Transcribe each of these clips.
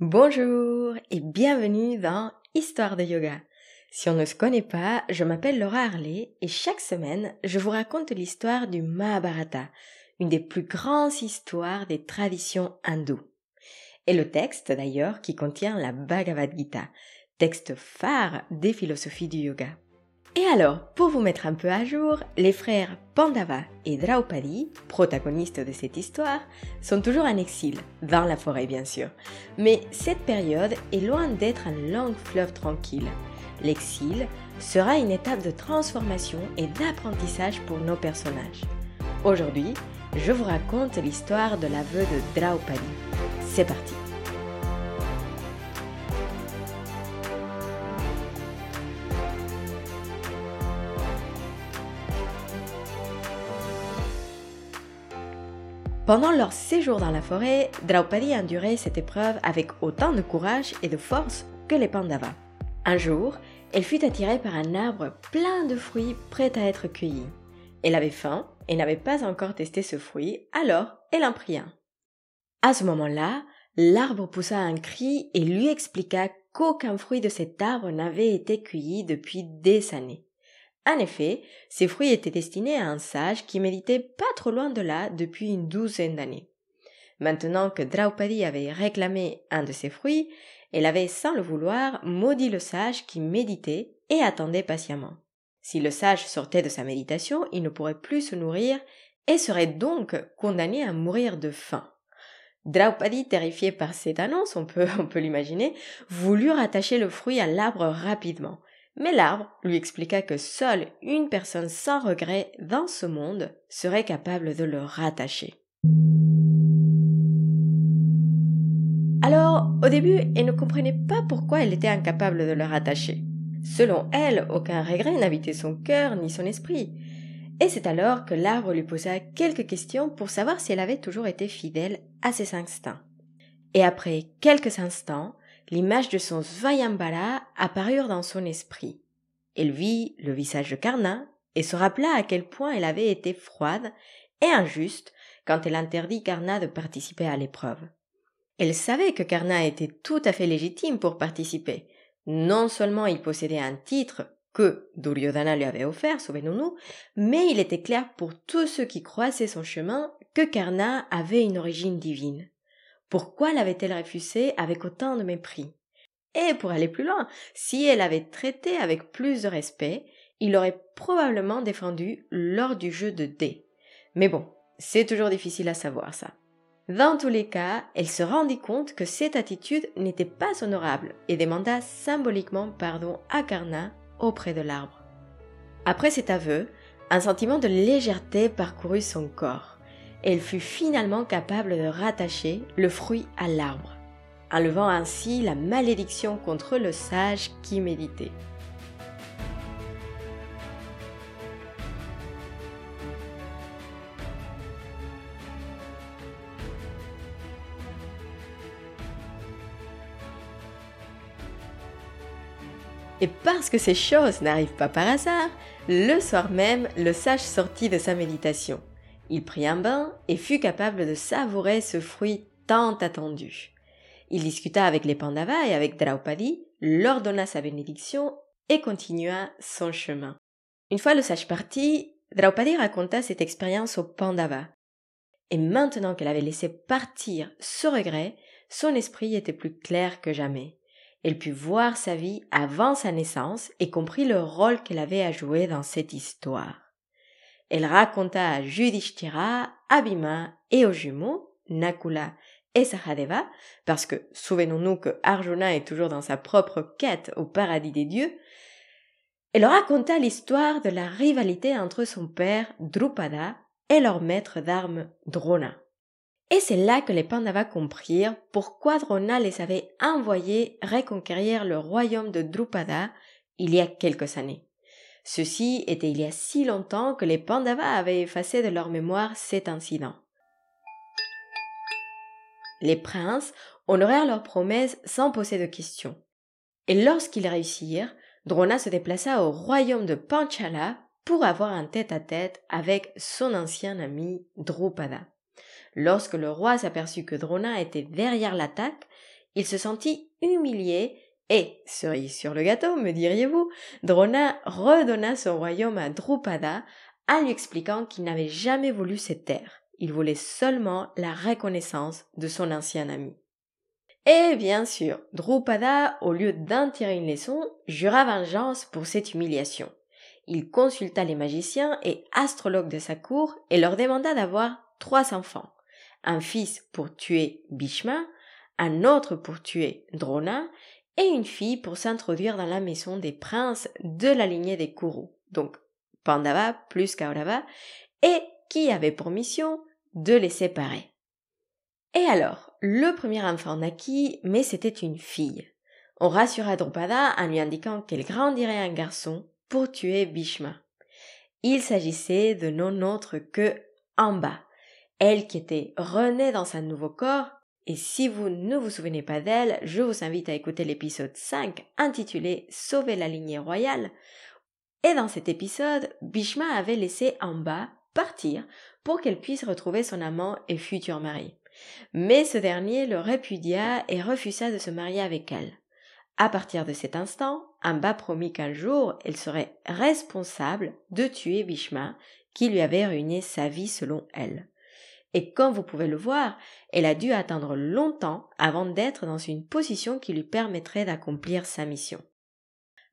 Bonjour et bienvenue dans Histoire de yoga. Si on ne se connaît pas, je m'appelle Laura Harley et chaque semaine, je vous raconte l'histoire du Mahabharata, une des plus grandes histoires des traditions hindoues. Et le texte d'ailleurs qui contient la Bhagavad Gita, texte phare des philosophies du yoga. Et alors, pour vous mettre un peu à jour, les frères Pandava et Draupadi, protagonistes de cette histoire, sont toujours en exil, dans la forêt bien sûr. Mais cette période est loin d'être un long fleuve tranquille. L'exil sera une étape de transformation et d'apprentissage pour nos personnages. Aujourd'hui, je vous raconte l'histoire de l'aveu de Draupadi. C'est parti Pendant leur séjour dans la forêt, Draupadi endurait cette épreuve avec autant de courage et de force que les Pandavas. Un jour, elle fut attirée par un arbre plein de fruits prêts à être cueillis. Elle avait faim et n'avait pas encore testé ce fruit, alors elle en prit un. À ce moment-là, l'arbre poussa un cri et lui expliqua qu'aucun fruit de cet arbre n'avait été cueilli depuis des années. En effet, ces fruits étaient destinés à un sage qui méditait pas trop loin de là depuis une douzaine d'années. Maintenant que Draupadi avait réclamé un de ces fruits, elle avait sans le vouloir maudit le sage qui méditait et attendait patiemment. Si le sage sortait de sa méditation, il ne pourrait plus se nourrir et serait donc condamné à mourir de faim. Draupadi, terrifié par cette annonce, on peut, on peut l'imaginer, voulut rattacher le fruit à l'arbre rapidement. Mais l'arbre lui expliqua que seule une personne sans regret dans ce monde serait capable de le rattacher. Alors, au début, elle ne comprenait pas pourquoi elle était incapable de le rattacher. Selon elle, aucun regret n'habitait son cœur ni son esprit. Et c'est alors que l'arbre lui posa quelques questions pour savoir si elle avait toujours été fidèle à ses instincts. Et après quelques instants, l'image de son Svayambara apparut dans son esprit. Elle vit le visage de Karna et se rappela à quel point elle avait été froide et injuste quand elle interdit Karna de participer à l'épreuve. Elle savait que Karna était tout à fait légitime pour participer. Non seulement il possédait un titre que Duryodhana lui avait offert, souvenons-nous, mais il était clair pour tous ceux qui croisaient son chemin que Karna avait une origine divine. Pourquoi l'avait-elle refusé avec autant de mépris? Et pour aller plus loin, si elle avait traité avec plus de respect, il aurait probablement défendu lors du jeu de dés. Mais bon, c'est toujours difficile à savoir ça. Dans tous les cas, elle se rendit compte que cette attitude n'était pas honorable et demanda symboliquement pardon à Karna auprès de l'arbre. Après cet aveu, un sentiment de légèreté parcourut son corps elle fut finalement capable de rattacher le fruit à l'arbre, enlevant ainsi la malédiction contre le sage qui méditait. Et parce que ces choses n'arrivent pas par hasard, le soir même, le sage sortit de sa méditation. Il prit un bain et fut capable de savourer ce fruit tant attendu. Il discuta avec les Pandavas et avec Draupadi, leur donna sa bénédiction et continua son chemin. Une fois le sage parti, Draupadi raconta cette expérience aux Pandavas. Et maintenant qu'elle avait laissé partir ce regret, son esprit était plus clair que jamais. Elle put voir sa vie avant sa naissance et comprit le rôle qu'elle avait à jouer dans cette histoire. Elle raconta à Judishthira, Abhima et aux jumeaux, Nakula et Sahadeva, parce que souvenons-nous que Arjuna est toujours dans sa propre quête au paradis des dieux, elle raconta l'histoire de la rivalité entre son père Drupada et leur maître d'armes Drona. Et c'est là que les Pandavas comprirent pourquoi Drona les avait envoyés reconquérir le royaume de Drupada il y a quelques années. Ceci était il y a si longtemps que les Pandavas avaient effacé de leur mémoire cet incident. Les princes honorèrent leurs promesses sans poser de questions. Et lorsqu'ils réussirent, Drona se déplaça au royaume de Panchala pour avoir un tête-à-tête avec son ancien ami Drupada. Lorsque le roi s'aperçut que Drona était derrière l'attaque, il se sentit humilié et, cerise sur le gâteau, me diriez-vous, Drona redonna son royaume à Drupada en lui expliquant qu'il n'avait jamais voulu cette terre. Il voulait seulement la reconnaissance de son ancien ami. Et bien sûr, Drupada, au lieu d'en tirer une leçon, jura vengeance pour cette humiliation. Il consulta les magiciens et astrologues de sa cour et leur demanda d'avoir trois enfants. Un fils pour tuer Bhishma, un autre pour tuer Drona et une fille pour s'introduire dans la maison des princes de la lignée des Kuru, donc Pandava plus Kaurava, et qui avait pour mission de les séparer. Et alors, le premier enfant naquit, mais c'était une fille. On rassura Drupada en lui indiquant qu'elle grandirait un garçon pour tuer Bhishma. Il s'agissait de non autre que Amba, elle qui était renée dans un nouveau corps, et si vous ne vous souvenez pas d'elle, je vous invite à écouter l'épisode 5 intitulé Sauver la lignée royale. Et dans cet épisode, Bhishma avait laissé Amba partir pour qu'elle puisse retrouver son amant et futur mari. Mais ce dernier le répudia et refusa de se marier avec elle. À partir de cet instant, Amba promit qu'un jour elle serait responsable de tuer Bhishma, qui lui avait ruiné sa vie selon elle. Et comme vous pouvez le voir, elle a dû attendre longtemps avant d'être dans une position qui lui permettrait d'accomplir sa mission.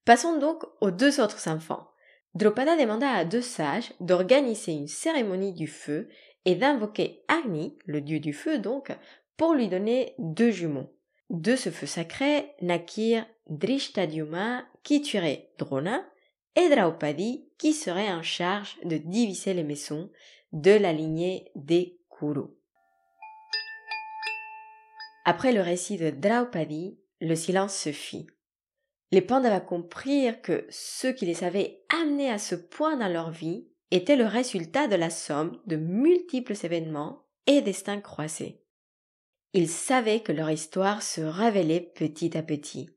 Passons donc aux deux autres enfants. Dropada demanda à deux sages d'organiser une cérémonie du feu et d'invoquer Agni, le dieu du feu donc, pour lui donner deux jumeaux. De ce feu sacré naquirent Drishtadyuma qui tuerait Drona et Draupadi qui serait en charge de diviser les maisons de la lignée des Après le récit de Draupadi, le silence se fit. Les Pandavas comprirent que ce qui les avait amenés à ce point dans leur vie était le résultat de la somme de multiples événements et destins croisés. Ils savaient que leur histoire se révélait petit à petit.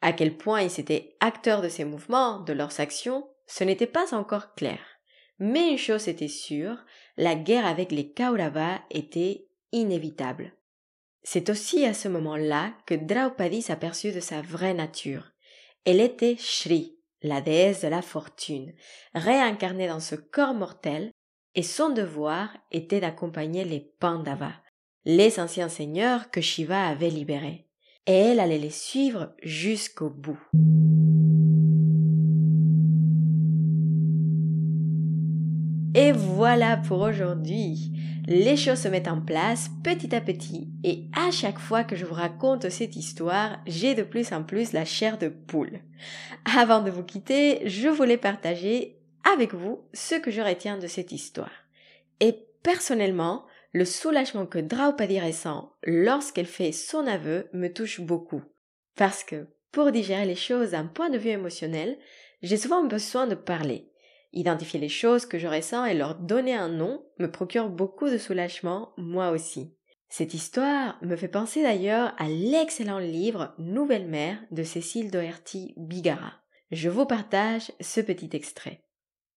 À quel point ils étaient acteurs de ces mouvements, de leurs actions, ce n'était pas encore clair. Mais une chose était sûre, la guerre avec les Kauravas était inévitable. C'est aussi à ce moment-là que Draupadi s'aperçut de sa vraie nature. Elle était Shri, la déesse de la fortune, réincarnée dans ce corps mortel, et son devoir était d'accompagner les Pandavas, les anciens seigneurs que Shiva avait libérés, et elle allait les suivre jusqu'au bout. Et voilà pour aujourd'hui. Les choses se mettent en place petit à petit et à chaque fois que je vous raconte cette histoire, j'ai de plus en plus la chair de poule. Avant de vous quitter, je voulais partager avec vous ce que je retiens de cette histoire. Et personnellement, le soulagement que Draupadi ressent lorsqu'elle fait son aveu me touche beaucoup. Parce que, pour digérer les choses d'un point de vue émotionnel, j'ai souvent besoin de parler. Identifier les choses que je ressens et leur donner un nom me procure beaucoup de soulagement, moi aussi. Cette histoire me fait penser d'ailleurs à l'excellent livre Nouvelle mère de Cécile Doherty Bigara. Je vous partage ce petit extrait.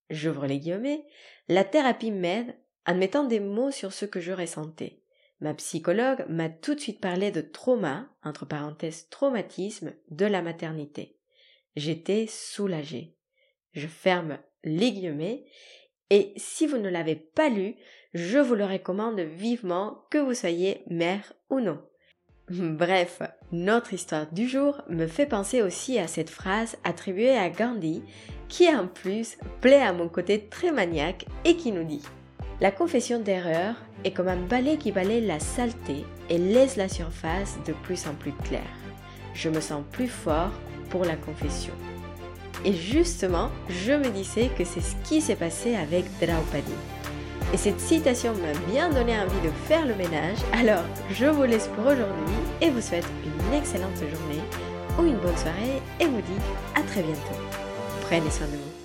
J'ouvre les guillemets. La thérapie m'aide en mettant des mots sur ce que je ressentais. Ma psychologue m'a tout de suite parlé de trauma, entre parenthèses traumatisme, de la maternité. J'étais soulagée. Je ferme Et si vous ne l'avez pas lu, je vous le recommande vivement que vous soyez mère ou non. Bref, notre histoire du jour me fait penser aussi à cette phrase attribuée à Gandhi qui en plus plaît à mon côté très maniaque et qui nous dit La confession d'erreur est comme un balai qui balaye la saleté et laisse la surface de plus en plus claire. Je me sens plus fort pour la confession. Et justement, je me disais que c'est ce qui s'est passé avec Draupadi. Et cette citation m'a bien donné envie de faire le ménage, alors je vous laisse pour aujourd'hui et vous souhaite une excellente journée ou une bonne soirée et vous dis à très bientôt. Prenez soin de vous.